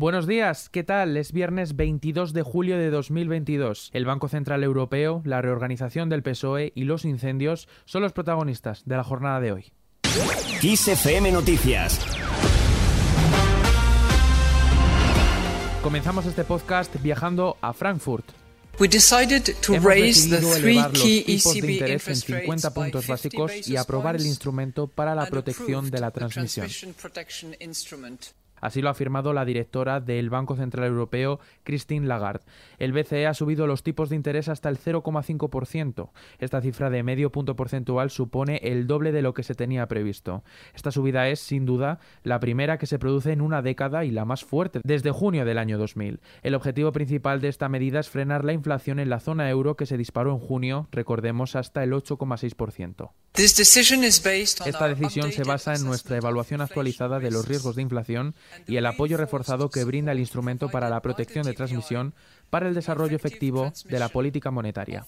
Buenos días, ¿qué tal? Es viernes 22 de julio de 2022. El Banco Central Europeo, la reorganización del PSOE y los incendios son los protagonistas de la jornada de hoy. XFM Noticias. Comenzamos este podcast viajando a Frankfurt. We decided to Hemos raise the decidido three elevar los key tipos de ECB interés en interest 50 rates by puntos 50 básicos y aprobar el instrumento para la protección de la transmisión. Así lo ha afirmado la directora del Banco Central Europeo, Christine Lagarde. El BCE ha subido los tipos de interés hasta el 0,5%. Esta cifra de medio punto porcentual supone el doble de lo que se tenía previsto. Esta subida es, sin duda, la primera que se produce en una década y la más fuerte desde junio del año 2000. El objetivo principal de esta medida es frenar la inflación en la zona euro que se disparó en junio, recordemos, hasta el 8,6%. Esta decisión se basa en nuestra evaluación actualizada de los riesgos de inflación y el apoyo reforzado que brinda el instrumento para la protección de transmisión para el desarrollo efectivo de la política monetaria.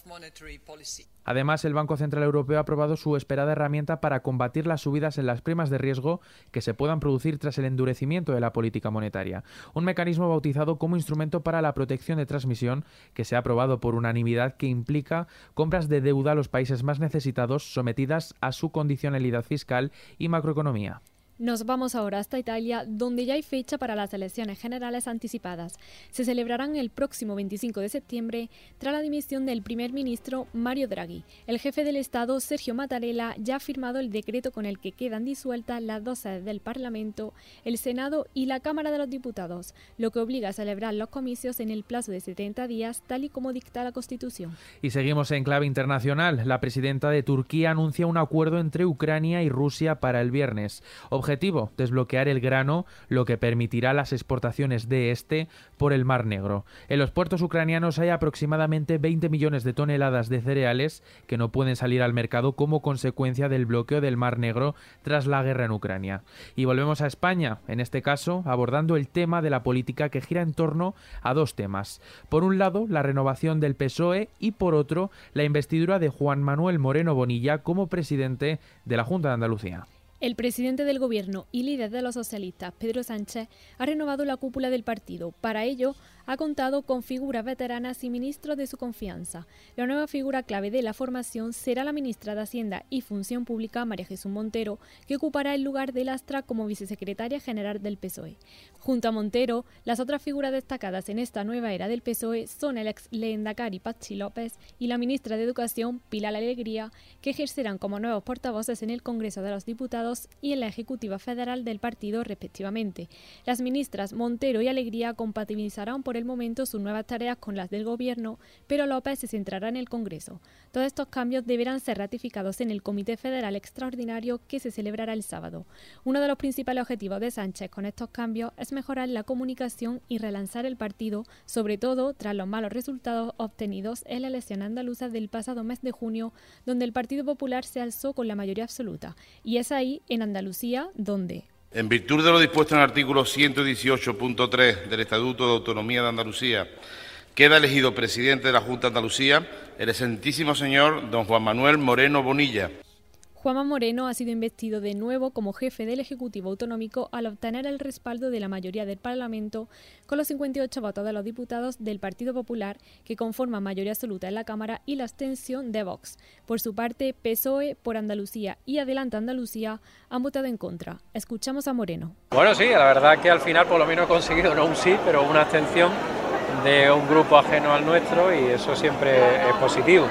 Además, el Banco Central Europeo ha aprobado su esperada herramienta para combatir las subidas en las primas de riesgo que se puedan producir tras el endurecimiento de la política monetaria, un mecanismo bautizado como instrumento para la protección de transmisión que se ha aprobado por unanimidad que implica compras de deuda a los países más necesitados sometidas a su condicionalidad fiscal y macroeconomía. Nos vamos ahora hasta Italia, donde ya hay fecha para las elecciones generales anticipadas. Se celebrarán el próximo 25 de septiembre tras la dimisión del primer ministro Mario Draghi. El jefe del Estado, Sergio Mattarella, ya ha firmado el decreto con el que quedan disueltas las dos sedes del Parlamento, el Senado y la Cámara de los Diputados, lo que obliga a celebrar los comicios en el plazo de 70 días, tal y como dicta la Constitución. Y seguimos en clave internacional. La presidenta de Turquía anuncia un acuerdo entre Ucrania y Rusia para el viernes. Objetivo, desbloquear el grano, lo que permitirá las exportaciones de este por el Mar Negro. En los puertos ucranianos hay aproximadamente 20 millones de toneladas de cereales que no pueden salir al mercado como consecuencia del bloqueo del Mar Negro tras la guerra en Ucrania. Y volvemos a España, en este caso abordando el tema de la política que gira en torno a dos temas. Por un lado, la renovación del PSOE y por otro, la investidura de Juan Manuel Moreno Bonilla como presidente de la Junta de Andalucía. El presidente del gobierno y líder de los socialistas, Pedro Sánchez, ha renovado la cúpula del partido. Para ello, ha contado con figuras veteranas y ministros de su confianza. La nueva figura clave de la formación será la ministra de Hacienda y Función Pública, María Jesús Montero, que ocupará el lugar de Lastra como vicesecretaria general del PSOE. Junto a Montero, las otras figuras destacadas en esta nueva era del PSOE son el ex Leendakari Pachi López y la ministra de Educación, Pilar Alegría, que ejercerán como nuevos portavoces en el Congreso de los Diputados y en la Ejecutiva Federal del partido, respectivamente. Las ministras Montero y Alegría compatibilizarán por el momento sus nuevas tareas con las del Gobierno, pero López se centrará en el Congreso. Todos estos cambios deberán ser ratificados en el Comité Federal Extraordinario que se celebrará el sábado. Uno de los principales objetivos de Sánchez con estos cambios es mejorar la comunicación y relanzar el partido, sobre todo tras los malos resultados obtenidos en la elección andaluza del pasado mes de junio, donde el Partido Popular se alzó con la mayoría absoluta. Y es ahí, en Andalucía, donde, En virtud de lo dispuesto en el artículo 118.3 del Estatuto de Autonomía de Andalucía, queda elegido presidente de la Junta de Andalucía el excelentísimo señor don Juan Manuel Moreno Bonilla. Juanma Moreno ha sido investido de nuevo como jefe del Ejecutivo Autonómico al obtener el respaldo de la mayoría del Parlamento con los 58 votos de los diputados del Partido Popular que conforman mayoría absoluta en la Cámara y la abstención de Vox. Por su parte, PSOE por Andalucía y Adelante Andalucía han votado en contra. Escuchamos a Moreno. Bueno, sí, la verdad que al final por lo menos he conseguido no un sí, pero una abstención de un grupo ajeno al nuestro y eso siempre es positivo.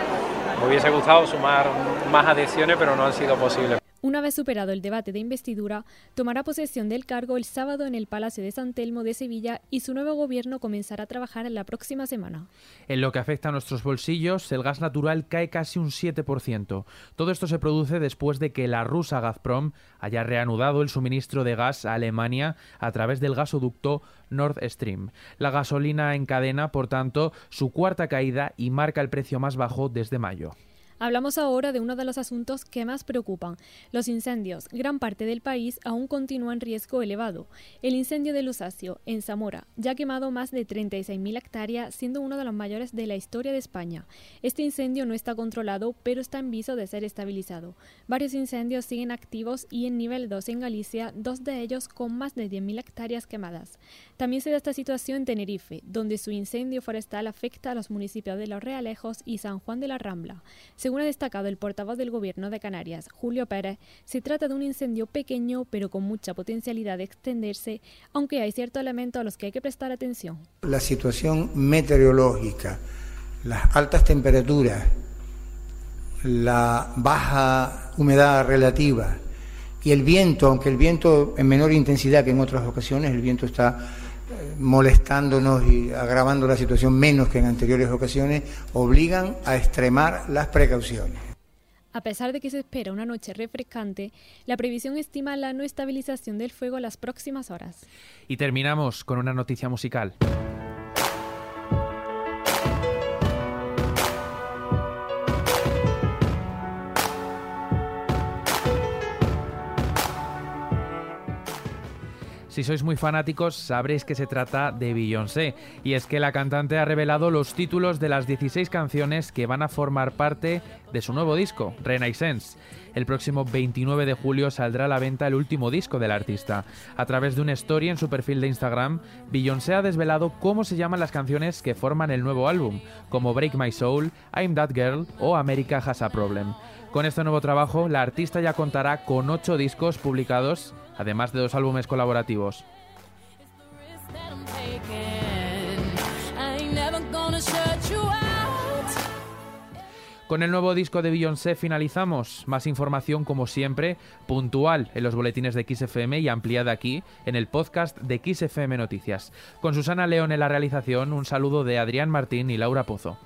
Me hubiese gustado sumar más adhesiones, pero no han sido posibles. Una vez superado el debate de investidura, tomará posesión del cargo el sábado en el Palacio de San Telmo de Sevilla y su nuevo gobierno comenzará a trabajar en la próxima semana. En lo que afecta a nuestros bolsillos, el gas natural cae casi un 7%. Todo esto se produce después de que la rusa Gazprom haya reanudado el suministro de gas a Alemania a través del gasoducto Nord Stream. La gasolina encadena, por tanto, su cuarta caída y marca el precio más bajo desde mayo. Hablamos ahora de uno de los asuntos que más preocupan, los incendios. Gran parte del país aún continúa en riesgo elevado. El incendio de Lusacio, en Zamora, ya ha quemado más de 36.000 hectáreas, siendo uno de los mayores de la historia de España. Este incendio no está controlado, pero está en viso de ser estabilizado. Varios incendios siguen activos y en nivel 2 en Galicia, dos de ellos con más de 10.000 hectáreas quemadas. También se da esta situación en Tenerife, donde su incendio forestal afecta a los municipios de Los Realejos y San Juan de la Rambla. Ha destacado el portavoz del Gobierno de Canarias, Julio Pérez, se trata de un incendio pequeño pero con mucha potencialidad de extenderse, aunque hay ciertos elementos a los que hay que prestar atención. La situación meteorológica, las altas temperaturas, la baja humedad relativa y el viento, aunque el viento en menor intensidad que en otras ocasiones, el viento está molestándonos y agravando la situación menos que en anteriores ocasiones, obligan a extremar las precauciones. A pesar de que se espera una noche refrescante, la previsión estima la no estabilización del fuego las próximas horas. Y terminamos con una noticia musical. Si sois muy fanáticos, sabréis que se trata de Beyoncé, y es que la cantante ha revelado los títulos de las 16 canciones que van a formar parte de su nuevo disco, Renaissance. El próximo 29 de julio saldrá a la venta el último disco del artista. A través de una story en su perfil de Instagram, Beyoncé ha desvelado cómo se llaman las canciones que forman el nuevo álbum, como Break My Soul, I'm That Girl o America Has a Problem. Con este nuevo trabajo, la artista ya contará con ocho discos publicados además de dos álbumes colaborativos. Con el nuevo disco de Beyoncé finalizamos. Más información, como siempre, puntual en los boletines de XFM y ampliada aquí en el podcast de XFM Noticias. Con Susana León en la realización, un saludo de Adrián Martín y Laura Pozo.